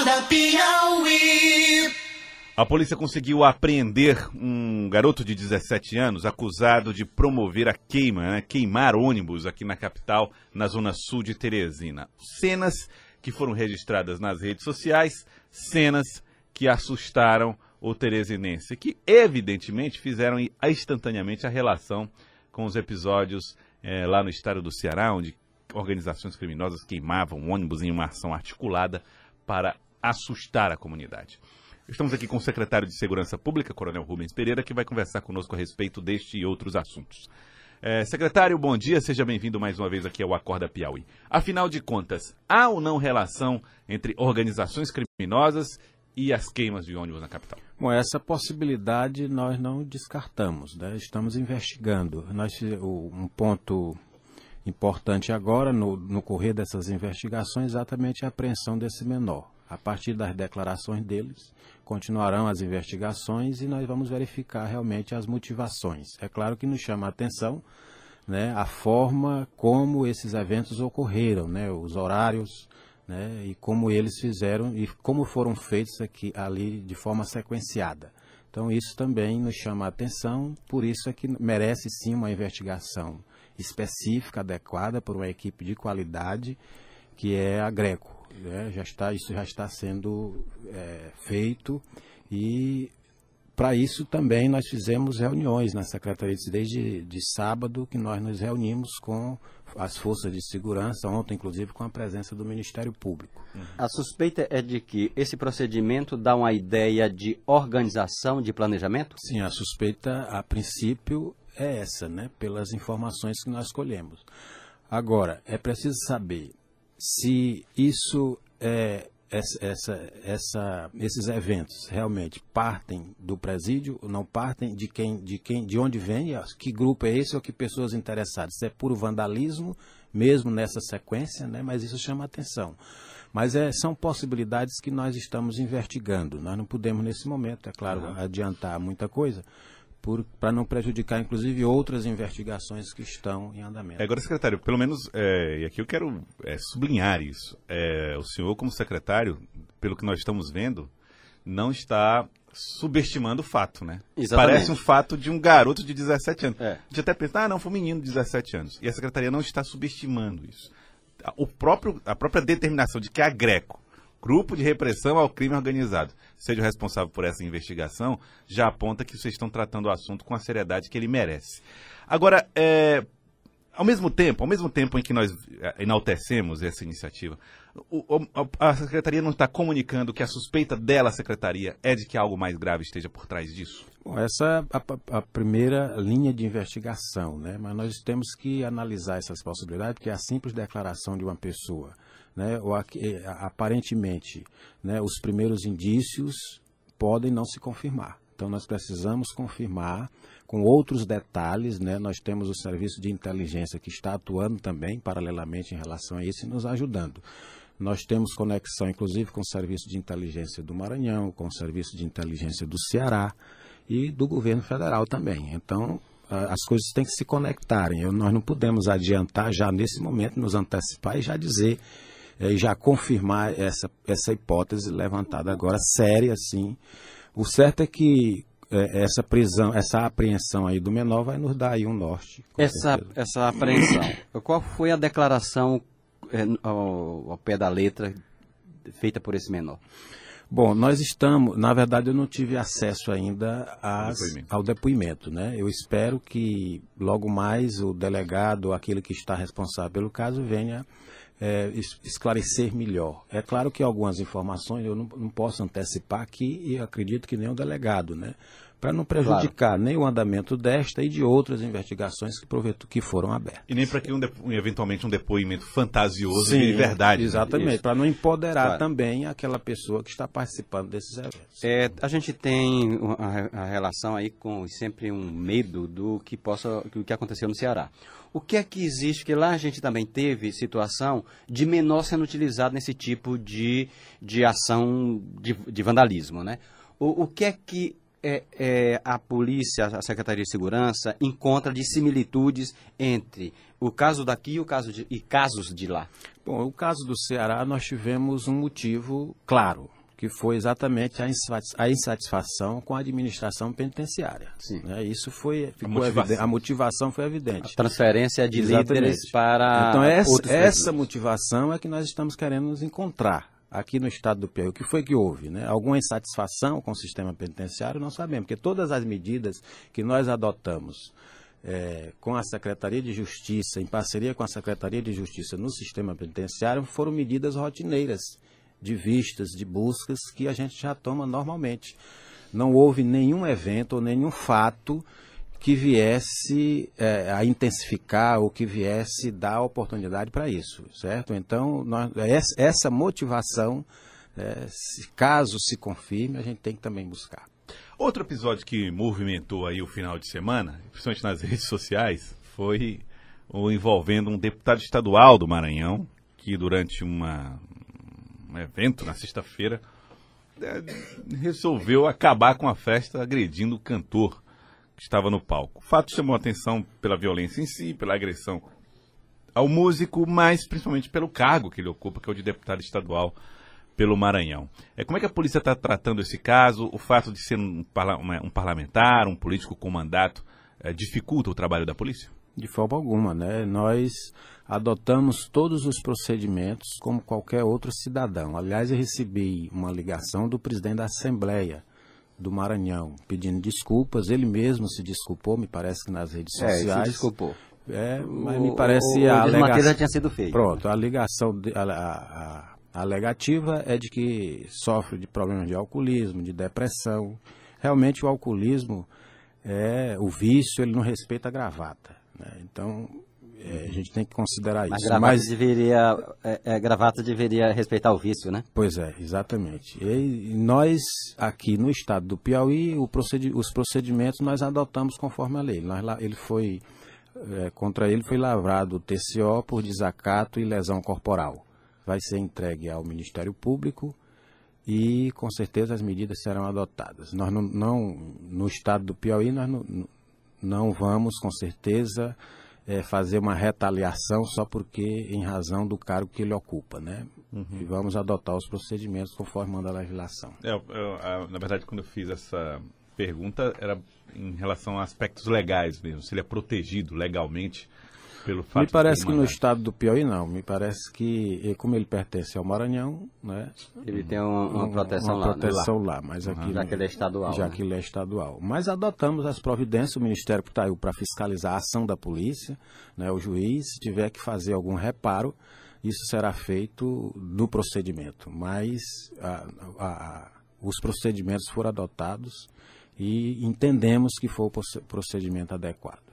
Acorda Piauí. A polícia conseguiu apreender um garoto de 17 anos acusado de promover a queima, né, queimar ônibus aqui na capital, na zona sul de Teresina. Cenas que foram registradas nas redes sociais, cenas que assustaram o teresinense, que evidentemente fizeram instantaneamente a relação com os episódios eh, lá no estado do Ceará, onde organizações criminosas queimavam ônibus em uma ação articulada para assustar a comunidade. Estamos aqui com o secretário de Segurança Pública, Coronel Rubens Pereira, que vai conversar conosco a respeito deste e outros assuntos. É, secretário, bom dia, seja bem-vindo mais uma vez aqui ao Acorda Piauí. Afinal de contas, há ou não relação entre organizações criminosas e as queimas de ônibus na capital? Bom, essa possibilidade nós não descartamos, né? estamos investigando. Nós, um ponto importante agora, no, no correr dessas investigações, exatamente a apreensão desse menor. A partir das declarações deles, continuarão as investigações e nós vamos verificar realmente as motivações. É claro que nos chama a atenção né, a forma como esses eventos ocorreram, né, os horários, né, e como eles fizeram e como foram feitos aqui ali de forma sequenciada. Então isso também nos chama a atenção, por isso é que merece sim uma investigação específica, adequada por uma equipe de qualidade que é a Greco. Né? Já está, isso já está sendo é, feito e para isso também nós fizemos reuniões na Secretaria de desde de sábado que nós nos reunimos com as forças de segurança, ontem inclusive com a presença do Ministério Público. A suspeita é de que esse procedimento dá uma ideia de organização, de planejamento? Sim, a suspeita a princípio é essa, né, pelas informações que nós colhemos. Agora, é preciso saber se isso é essa, essa, esses eventos realmente partem do presídio, não partem de quem, de quem, de onde vem, que grupo é esse ou que pessoas interessadas. Se é puro vandalismo, mesmo nessa sequência, né? Mas isso chama atenção. Mas é, são possibilidades que nós estamos investigando. Nós não podemos nesse momento, é claro, uhum. adiantar muita coisa, para não prejudicar, inclusive, outras investigações que estão em andamento. É, agora, secretário, pelo menos, é, e aqui eu quero é, sublinhar isso, é, o senhor, como secretário, pelo que nós estamos vendo, não está subestimando o fato, né? Exatamente. Parece um fato de um garoto de 17 anos. É. A gente até pensa, ah, não, foi um menino de 17 anos. E a secretaria não está subestimando isso. O próprio, a própria determinação de que a Greco Grupo de Repressão ao Crime Organizado, seja o responsável por essa investigação, já aponta que vocês estão tratando o assunto com a seriedade que ele merece. Agora, é, ao mesmo tempo, ao mesmo tempo em que nós é, enaltecemos essa iniciativa, o, a secretaria não está comunicando que a suspeita dela, secretaria, é de que algo mais grave esteja por trás disso? Bom, essa é a, a, primeira linha de investigação, né? mas nós temos que analisar essas possibilidades, porque a simples declaração de uma pessoa né, ou, eh, aparentemente, né, os primeiros indícios podem não se confirmar. Então, nós precisamos confirmar com outros detalhes. Né? Nós temos o serviço de inteligência que está atuando também, paralelamente, em relação a isso e nos ajudando. Nós temos conexão, inclusive, com o serviço de inteligência do Maranhão, com o serviço de inteligência do Ceará e do governo federal também. Então, as coisas têm que se conectarem. nós não podemos adiantar já nesse momento, nos antecipar e já dizer e já confirmar essa, essa hipótese levantada agora, séria, sim. O certo é que é, essa prisão, essa apreensão aí do menor vai nos dar aí um norte. Essa, essa apreensão, qual foi a declaração é, ao, ao pé da letra feita por esse menor? Bom, nós estamos, na verdade eu não tive acesso ainda às, depoimento. ao depoimento, né? Eu espero que logo mais o delegado, aquele que está responsável pelo caso, venha é, esclarecer melhor. É claro que algumas informações eu não, não posso antecipar aqui e acredito que nem o delegado, né? Para não prejudicar claro. nem o andamento desta e de outras investigações que, que foram abertas. E nem para que um, eventualmente um depoimento fantasioso Sim, de verdade. Né? Exatamente, né? para não empoderar claro. também aquela pessoa que está participando desses eventos. É, a gente tem a, a relação aí com sempre um medo do que possa, do que aconteceu no Ceará. O que é que existe? Que lá a gente também teve situação de menor sendo utilizado nesse tipo de, de ação de, de vandalismo, né? O, o que é que é, é, a polícia, a Secretaria de Segurança, encontra de similitudes entre o caso daqui e, o caso de, e casos de lá? Bom, o caso do Ceará, nós tivemos um motivo claro, que foi exatamente a insatisfação com a administração penitenciária. Sim. Né? Isso foi a motivação. a motivação foi evidente. A transferência de exatamente. líderes para então essa, essa motivação é que nós estamos querendo nos encontrar aqui no estado do Piauí. O que foi que houve? Né? Alguma insatisfação com o sistema penitenciário? Não sabemos, porque todas as medidas que nós adotamos é, com a Secretaria de Justiça, em parceria com a Secretaria de Justiça no sistema penitenciário, foram medidas rotineiras de vistas, de buscas que a gente já toma normalmente. Não houve nenhum evento ou nenhum fato que viesse é, a intensificar ou que viesse dar oportunidade para isso, certo? Então, nós, essa motivação, é, se, caso se confirme, a gente tem que também buscar. Outro episódio que movimentou aí o final de semana, principalmente nas redes sociais, foi o envolvendo um deputado estadual do Maranhão, que durante uma, um evento na sexta-feira é, resolveu acabar com a festa agredindo o cantor que estava no palco. O fato chamou a atenção pela violência em si, pela agressão ao músico, mas principalmente pelo cargo que ele ocupa, que é o de deputado estadual pelo Maranhão. É, como é que a polícia está tratando esse caso? O fato de ser um, um parlamentar, um político com mandato, é, dificulta o trabalho da polícia? De forma alguma, né? Nós adotamos todos os procedimentos como qualquer outro cidadão. Aliás, eu recebi uma ligação do presidente da Assembleia do Maranhão, pedindo desculpas. Ele mesmo se desculpou, me parece que nas redes sociais. É, se desculpou. É, mas o, me parece o, a alegação... já tinha sido feito. Pronto, a ligação, de, a, a, a alegativa é de que sofre de problemas de alcoolismo, de depressão. Realmente o alcoolismo, é o vício, ele não respeita a gravata. Né? Então, é, a gente tem que considerar isso. Gravata, Mas, deveria, é, é, gravata deveria respeitar o vício, né? Pois é, exatamente. E nós, aqui no estado do Piauí, procedi os procedimentos nós adotamos conforme a lei. Nós, ele foi, é, contra ele foi lavrado o TCO por desacato e lesão corporal. Vai ser entregue ao Ministério Público e com certeza as medidas serão adotadas. Nós não, não no estado do Piauí, nós não, não vamos com certeza é, fazer uma retaliação só porque em razão do cargo que ele ocupa, né? Uhum. E vamos adotar os procedimentos conforme manda a legislação. É, eu, eu, na verdade, quando eu fiz essa pergunta, era em relação a aspectos legais mesmo, se ele é protegido legalmente pelo fato Me parece que no estado do Piauí não. Me parece que, como ele pertence ao Maranhão, né? Ele tem uma, uma proteção uma lá. proteção lá, lá mas aqui já que ele é estadual. Já né? que ele é estadual. Mas adotamos as providências, o Ministério está aí para fiscalizar a ação da polícia, né? O juiz, se tiver que fazer algum reparo, isso será feito no procedimento. Mas a, a, a, os procedimentos foram adotados e entendemos que foi o procedimento adequado.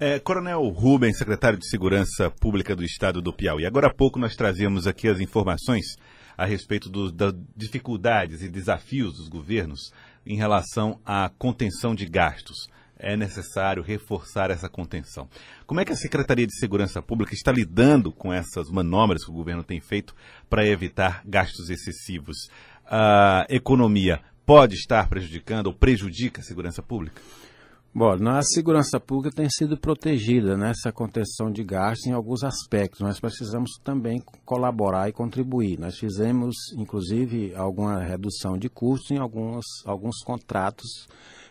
É, Coronel Rubens, secretário de Segurança Pública do Estado do Piauí. Agora há pouco nós trazíamos aqui as informações a respeito do, das dificuldades e desafios dos governos em relação à contenção de gastos. É necessário reforçar essa contenção. Como é que a Secretaria de Segurança Pública está lidando com essas manobras que o governo tem feito para evitar gastos excessivos? A economia pode estar prejudicando ou prejudica a segurança pública? Bom, a segurança pública tem sido protegida nessa contenção de gastos em alguns aspectos. Nós precisamos também colaborar e contribuir. Nós fizemos, inclusive, alguma redução de custos em alguns, alguns contratos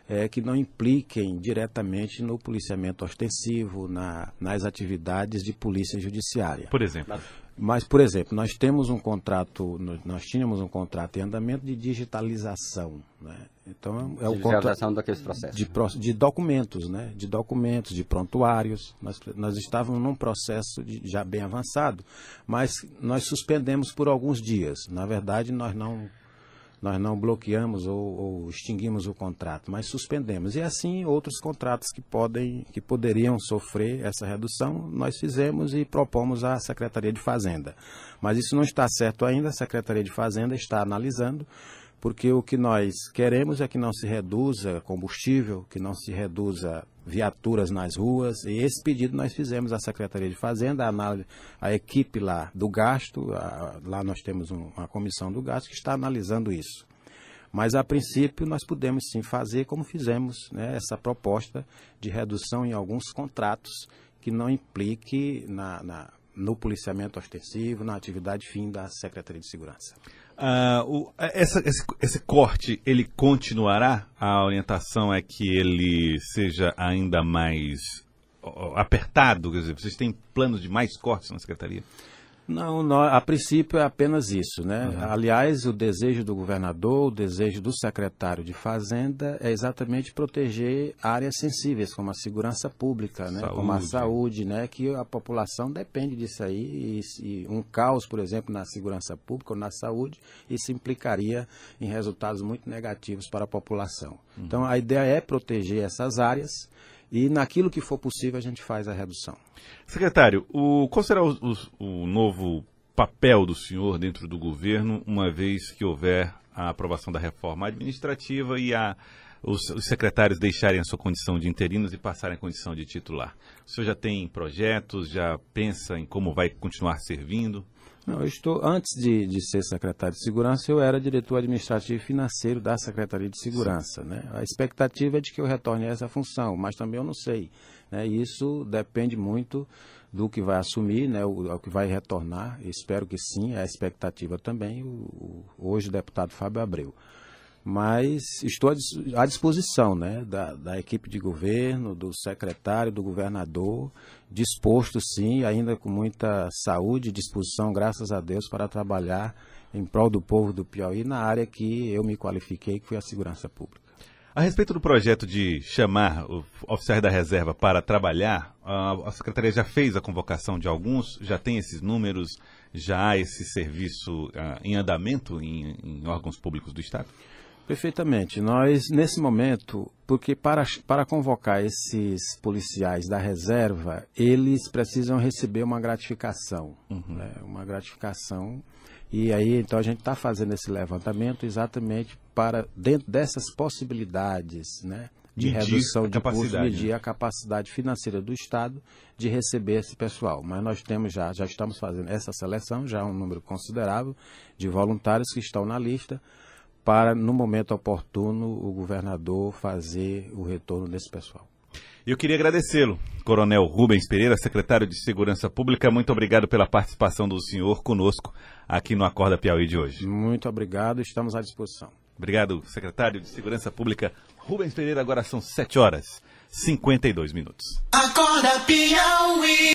é, que não impliquem diretamente no policiamento ostensivo, na, nas atividades de polícia judiciária. Por exemplo? Mas, por exemplo, nós temos um contrato, nós tínhamos um contrato em andamento de digitalização, né? Então é o contrato daqueles processos. De, de, documentos, né? De documentos, de prontuários. Nós, nós estávamos num processo de, já bem avançado, mas nós suspendemos por alguns dias. Na verdade, nós não nós não bloqueamos ou, ou, extinguimos o contrato, mas suspendemos. E assim outros contratos que podem, que poderiam sofrer essa redução, nós fizemos e propomos à Secretaria de Fazenda. Mas isso não está certo ainda, a Secretaria de Fazenda está analisando porque o que nós queremos é que não se reduza combustível, que não se reduza viaturas nas ruas, e esse pedido nós fizemos à Secretaria de Fazenda, a, a equipe lá do gasto, a, lá nós temos um, uma comissão do gasto que está analisando isso. Mas, a princípio, nós podemos sim fazer como fizemos né, essa proposta de redução em alguns contratos que não implique na, na, no policiamento ostensivo, na atividade fim da Secretaria de Segurança. Ah, o, essa, esse, esse, corte, ele continuará? A orientação é que ele seja ainda mais apertado? Quer dizer, vocês têm planos de mais cortes na Secretaria? Não, não, a princípio é apenas isso, né? Uhum. Aliás, o desejo do governador, o desejo do secretário de Fazenda é exatamente proteger áreas sensíveis, como a segurança pública, né? Saúde. Como a saúde, né? Que a população depende disso aí. E, e, um caos, por exemplo, na segurança pública ou na saúde, isso implicaria em resultados muito negativos para a população. Uhum. Então, a ideia é proteger essas áreas e naquilo que for possível a gente faz a redução. Secretário, o, qual será o, o, o novo papel do senhor dentro do governo, uma vez que houver a aprovação da reforma administrativa e a, os, os, secretários deixarem a sua condição de interinos e passarem a condição de titular? O senhor já tem projetos, já pensa em como vai continuar servindo? Não, eu estou, antes de, de ser secretário de Segurança, eu era diretor administrativo e financeiro da Secretaria de Segurança. Né? A expectativa é de que eu retorne a essa função, mas também eu não sei. Né? Isso depende muito do que vai assumir, né? o, o que vai retornar. Espero que sim, é a expectativa também, o, o, hoje o deputado Fábio Abreu mas estou à disposição né, da, da, equipe de governo, do secretário, do governador, disposto sim, ainda com muita saúde e disposição, graças a Deus, para trabalhar em prol do povo do Piauí na área que eu me qualifiquei, que foi a segurança pública. A respeito do projeto de chamar oficiais da reserva para trabalhar, a Secretaria já fez a convocação de alguns, já tem esses números, já há esse serviço uh, em andamento em, em órgãos públicos do Estado? Perfeitamente. Nós, nesse momento, porque para, para convocar esses policiais da reserva, eles precisam receber uma gratificação. Uhum. Né? Uma gratificação. E aí, então, a gente está fazendo esse levantamento exatamente para, dentro dessas possibilidades, né? de medir redução de custos, medir né? a capacidade financeira do Estado de receber esse pessoal. Mas nós temos já, já estamos fazendo essa seleção, já um número considerável de voluntários que estão na lista para, no momento oportuno, o governador fazer o retorno desse pessoal. Eu queria agradecê-lo, Coronel Rubens Pereira, secretário de Segurança Pública. Muito obrigado pela participação do senhor conosco aqui no Acorda Piauí de hoje. Muito obrigado, estamos à disposição. Obrigado, secretário de Segurança Pública Rubens Pereira. Agora são 7 horas e 52 minutos. Acorda Piauí.